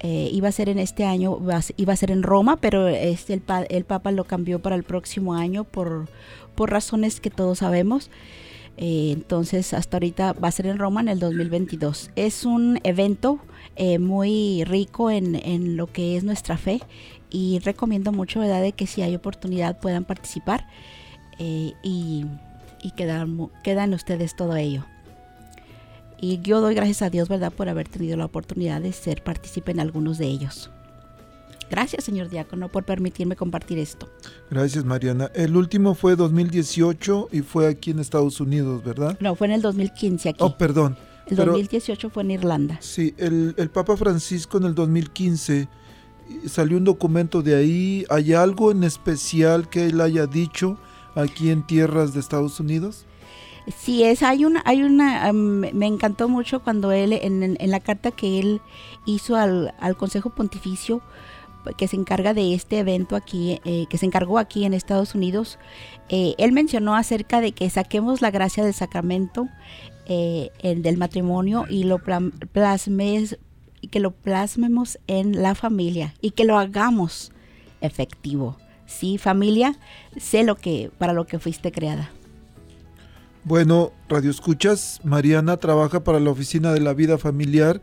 eh, iba a ser en este año, iba a ser en Roma, pero este, el, el Papa lo cambió para el próximo año por, por razones que todos sabemos. Eh, entonces, hasta ahorita va a ser en Roma en el 2022. Es un evento eh, muy rico en, en lo que es nuestra fe y recomiendo mucho, ¿verdad?, de que si hay oportunidad puedan participar eh, y, y quedan, quedan ustedes todo ello. Y yo doy gracias a Dios, ¿verdad?, por haber tenido la oportunidad de ser partícipe en algunos de ellos. Gracias, señor diácono, por permitirme compartir esto. Gracias, Mariana. El último fue 2018 y fue aquí en Estados Unidos, ¿verdad? No, fue en el 2015 aquí. Oh, perdón. el pero- 2018 fue en Irlanda. Sí, el, el Papa Francisco en el 2015 salió un documento de ahí. ¿Hay algo en especial que él haya dicho aquí en tierras de Estados Unidos? Sí, es, hay una, hay una, me encantó mucho cuando él, en, la carta que él hizo al, al Consejo Pontificio, que se encarga de este evento aquí, eh, que se encargó aquí en Estados Unidos, eh, él mencionó acerca de que saquemos la gracia del sacramento eh, el del matrimonio y lo plasmes, que lo plasmemos en la familia y que lo hagamos efectivo. Sí, familia, sé lo que para lo que fuiste creada. Bueno, Radio Escuchas, Mariana trabaja para la Oficina de la Vida Familiar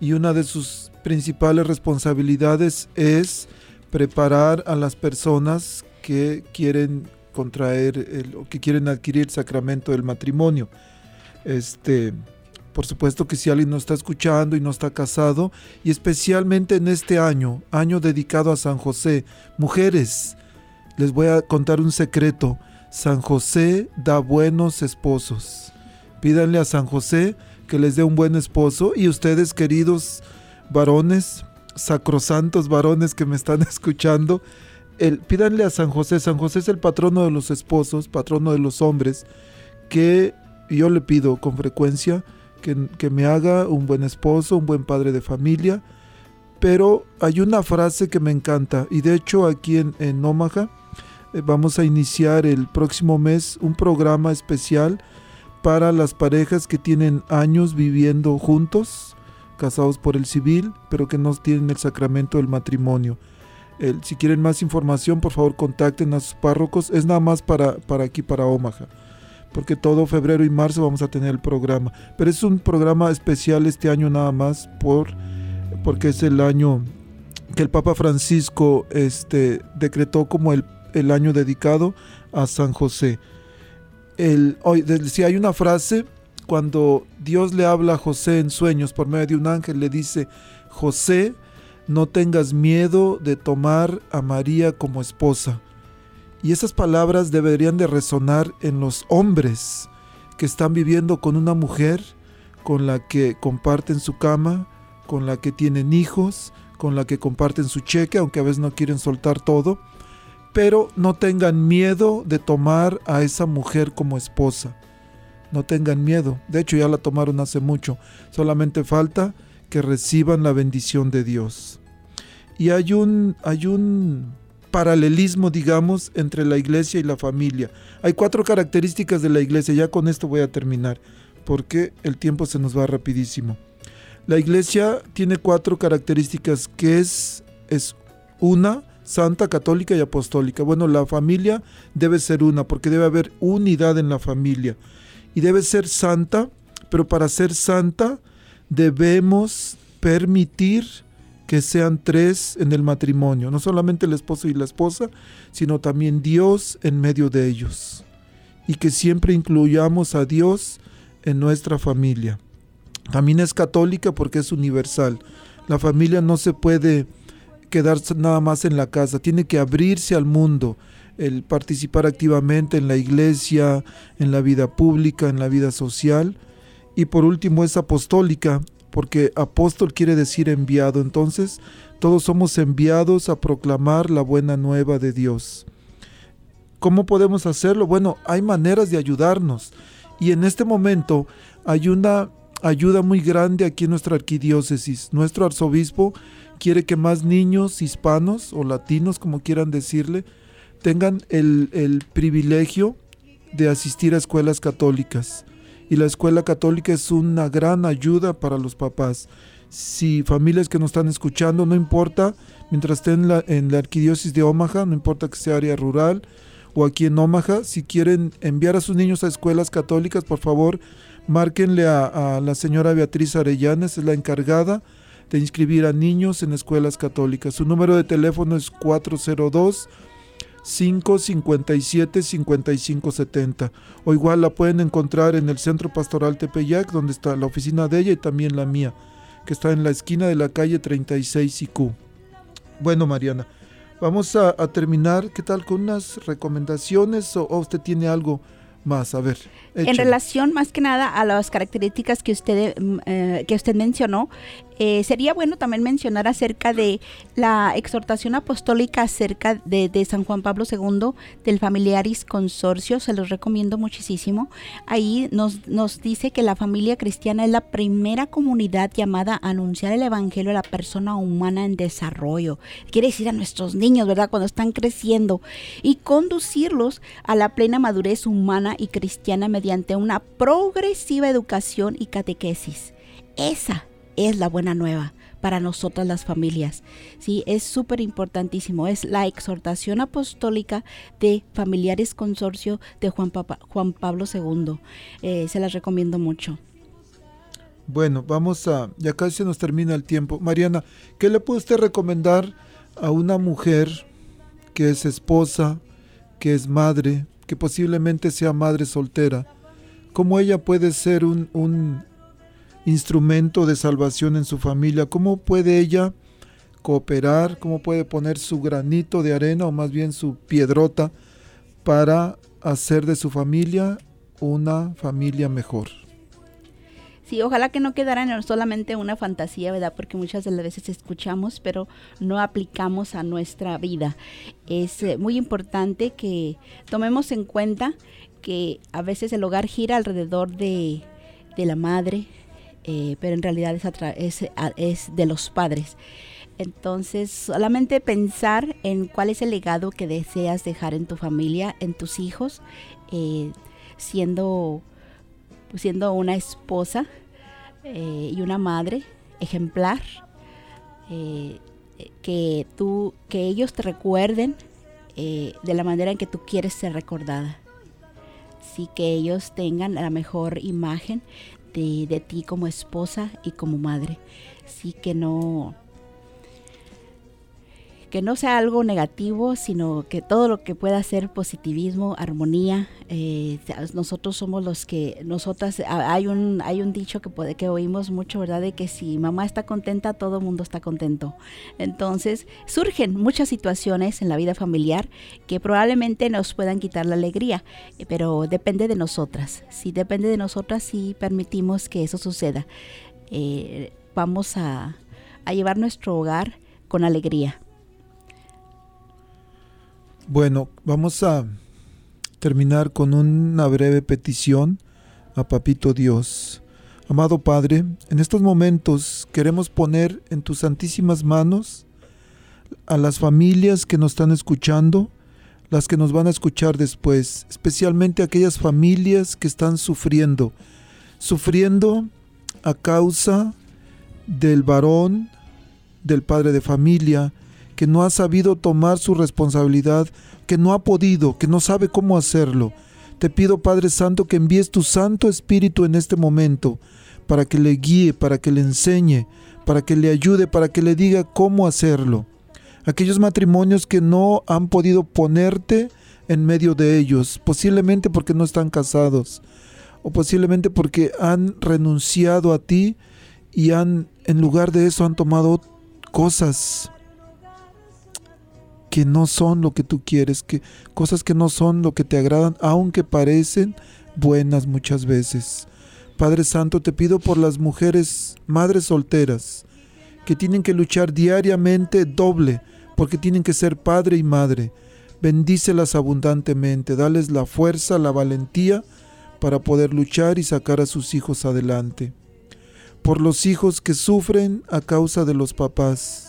y una de sus principales responsabilidades es preparar a las personas que quieren contraer el- o que quieren adquirir el sacramento del matrimonio. Este, por supuesto que si alguien no está escuchando y no está casado, y especialmente en este año, año dedicado a San José, mujeres, les voy a contar un secreto. San José da buenos esposos. Pídanle a San José que les dé un buen esposo. Y ustedes queridos varones, sacrosantos varones que me están [LAUGHS] escuchando, el, pídanle a San José, San José es el patrono de los esposos, patrono de los hombres, que yo le pido con frecuencia que, que me haga un buen esposo, un buen padre de familia, pero hay una frase que me encanta y de hecho aquí en, en Omaha vamos a iniciar el próximo mes un programa especial para las parejas que tienen años viviendo juntos, casados por el civil, pero que no tienen el sacramento del matrimonio. Si quieren más información, por favor contacten a sus párrocos. Es nada más para, para aquí, para Omaha. Porque todo febrero y marzo vamos a tener el programa. Pero es un programa especial este año nada más por, porque es el año que el Papa Francisco este, decretó como el, el año dedicado a San José. El, decía, hay una frase cuando Dios le habla a José en sueños por medio de un ángel, le dice, José, no tengas miedo de tomar a María como esposa. Y esas palabras deberían de resonar en los hombres que están viviendo con una mujer con la que comparten su cama, con la que tienen hijos, con la que comparten su cheque, aunque a veces no quieren soltar todo, pero no tengan miedo de tomar a esa mujer como esposa. No tengan miedo. De hecho, ya la tomaron hace mucho. Solamente falta que reciban la bendición de Dios. Y hay un, hay un paralelismo, digamos, entre la iglesia y la familia. Hay cuatro características de la iglesia. Ya con esto voy a terminar, porque el tiempo se nos va rapidísimo. La iglesia tiene cuatro características, que es, es una, santa, católica y apostólica. Bueno, la familia debe ser una, porque debe haber unidad en la familia. Y debe ser santa, pero para ser santa debemos permitir que sean tres en el matrimonio, no solamente el esposo y la esposa, sino también Dios en medio de ellos. Y que siempre incluyamos a Dios en nuestra familia. También es católica porque es universal. La familia no se puede quedar nada más en la casa, tiene que abrirse al mundo, el participar activamente en la iglesia, en la vida pública, en la vida social. Y por último es apostólica, porque apóstol quiere decir enviado. Entonces, todos somos enviados a proclamar la buena nueva de Dios. ¿Cómo podemos hacerlo? Bueno, hay maneras de ayudarnos. Y en este momento hay una ayuda muy grande aquí en nuestra arquidiócesis. Nuestro arzobispo quiere que más niños hispanos o latinos, como quieran decirle, tengan el, el privilegio de asistir a escuelas católicas. Y la escuela católica es una gran ayuda para los papás. Si familias que nos están escuchando, no importa, mientras estén en la, en la arquidiócesis de Omaha, no importa que sea área rural o aquí en Omaha, si quieren enviar a sus niños a escuelas católicas, por favor, márquenle a, a la señora Beatriz Arellanes, es la encargada de inscribir a niños en escuelas católicas. Su número de teléfono es 402 557 5570 o igual la pueden encontrar en el Centro Pastoral Tepeyac donde está la oficina de ella y también la mía que está en la esquina de la calle 36 IQ. Bueno Mariana, vamos a, a terminar, ¿qué tal? Con unas recomendaciones o, o usted tiene algo más. A ver. En relación más que nada a las características que usted, eh, que usted mencionó, eh, sería bueno también mencionar acerca de la exhortación apostólica acerca de, de San Juan Pablo II del Familiaris Consorcio, se los recomiendo muchísimo. Ahí nos, nos dice que la familia cristiana es la primera comunidad llamada a anunciar el Evangelio a la persona humana en desarrollo. Quiere decir a nuestros niños, ¿verdad? Cuando están creciendo y conducirlos a la plena madurez humana y cristiana mediante una progresiva educación y catequesis. Esa es la buena nueva para nosotras las familias. Sí, es súper importantísimo. Es la exhortación apostólica de Familiares Consorcio de Juan, Papa- Juan Pablo II. Eh, se las recomiendo mucho. Bueno, vamos a, ya casi se nos termina el tiempo. Mariana, ¿qué le puede usted recomendar a una mujer que es esposa, que es madre, que posiblemente sea madre soltera? ¿Cómo ella puede ser un, un instrumento de salvación en su familia? ¿Cómo puede ella cooperar? ¿Cómo puede poner su granito de arena o más bien su piedrota para hacer de su familia una familia mejor? Sí, ojalá que no quedara en solamente una fantasía, ¿verdad? Porque muchas de las veces escuchamos, pero no aplicamos a nuestra vida. Es eh, muy importante que tomemos en cuenta que a veces el hogar gira alrededor de, de la madre, eh, pero en realidad es, es, es de los padres. Entonces, solamente pensar en cuál es el legado que deseas dejar en tu familia, en tus hijos, eh, siendo siendo una esposa eh, y una madre ejemplar, que tú, que ellos te recuerden de la manera en que tú quieres ser recordada. Sí, que ellos tengan la mejor imagen de, de ti como esposa y como madre. Sí, que no, que no sea algo negativo, sino que todo lo que pueda ser positivismo, armonía. eh, nosotros somos los que, nosotras, hay un, hay un dicho que puede, que oímos mucho, ¿verdad? De que si mamá está contenta, todo el mundo está contento. Entonces, surgen muchas situaciones en la vida familiar que probablemente nos puedan quitar la alegría, eh, pero depende de nosotras. Si depende de nosotras, si permitimos que eso suceda, eh, vamos a, a llevar nuestro hogar con alegría. Bueno, vamos a terminar con una breve petición a Papito Dios. Amado Padre, en estos momentos queremos poner en tus santísimas manos a las familias que nos están escuchando, las que nos van a escuchar después, especialmente aquellas familias que están sufriendo, sufriendo a causa del varón, del padre de familia, que no ha sabido tomar su responsabilidad, que no ha podido, que no sabe cómo hacerlo. Te pido, Padre Santo, que envíes tu Santo Espíritu en este momento para que le guíe, para que le enseñe, para que le ayude, para que le diga cómo hacerlo. Aquellos matrimonios que no han podido ponerte en medio de ellos, posiblemente porque no están casados, o posiblemente porque han renunciado a ti y han, en lugar de eso, han tomado cosas que no son lo que tú quieres, que cosas que no son lo que te agradan, aunque parecen buenas muchas veces. Padre Santo, te pido por las mujeres madres solteras que tienen que luchar diariamente doble porque tienen que ser padre y madre. Bendícelas abundantemente, dales la fuerza, la valentía para poder luchar y sacar a sus hijos adelante. Por los hijos que sufren a causa de los papás,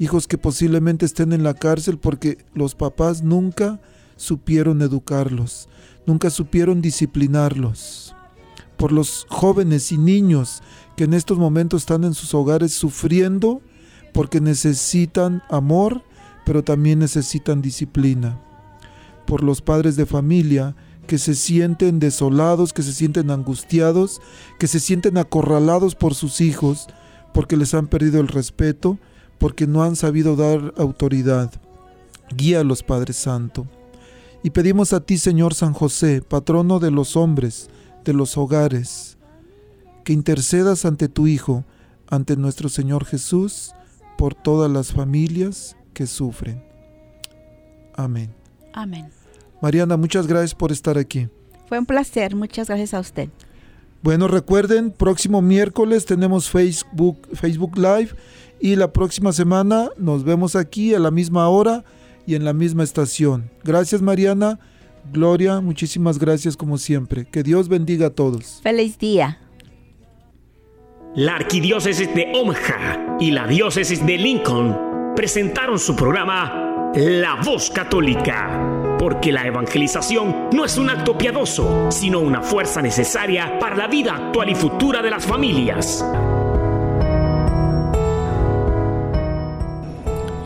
hijos que posiblemente estén en la cárcel porque los papás nunca supieron educarlos, nunca supieron disciplinarlos. Por los jóvenes y niños que en estos momentos están en sus hogares sufriendo porque necesitan amor, pero también necesitan disciplina. Por los padres de familia que se sienten desolados, que se sienten angustiados, que se sienten acorralados por sus hijos, porque les han perdido el respeto, porque no han sabido dar autoridad. Guíalos, Padre Santo. Y pedimos a ti, Señor San José, patrono de los hombres, de los hogares, que intercedas ante tu Hijo, ante nuestro Señor Jesús, por todas las familias que sufren. Amén. Amén. Mariana, muchas gracias por estar aquí. Fue un placer, muchas gracias a usted. Bueno, recuerden, próximo miércoles tenemos Facebook, Facebook Live y la próxima semana nos vemos aquí a la misma hora y en la misma estación. Gracias Mariana, Gloria, muchísimas gracias como siempre. Que Dios bendiga a todos. Feliz día. La arquidiócesis de Omaha y la diócesis de Lincoln presentaron su programa La Voz Católica, porque la evangelización no es un acto piadoso, sino una fuerza necesaria para la vida actual y futura de las familias.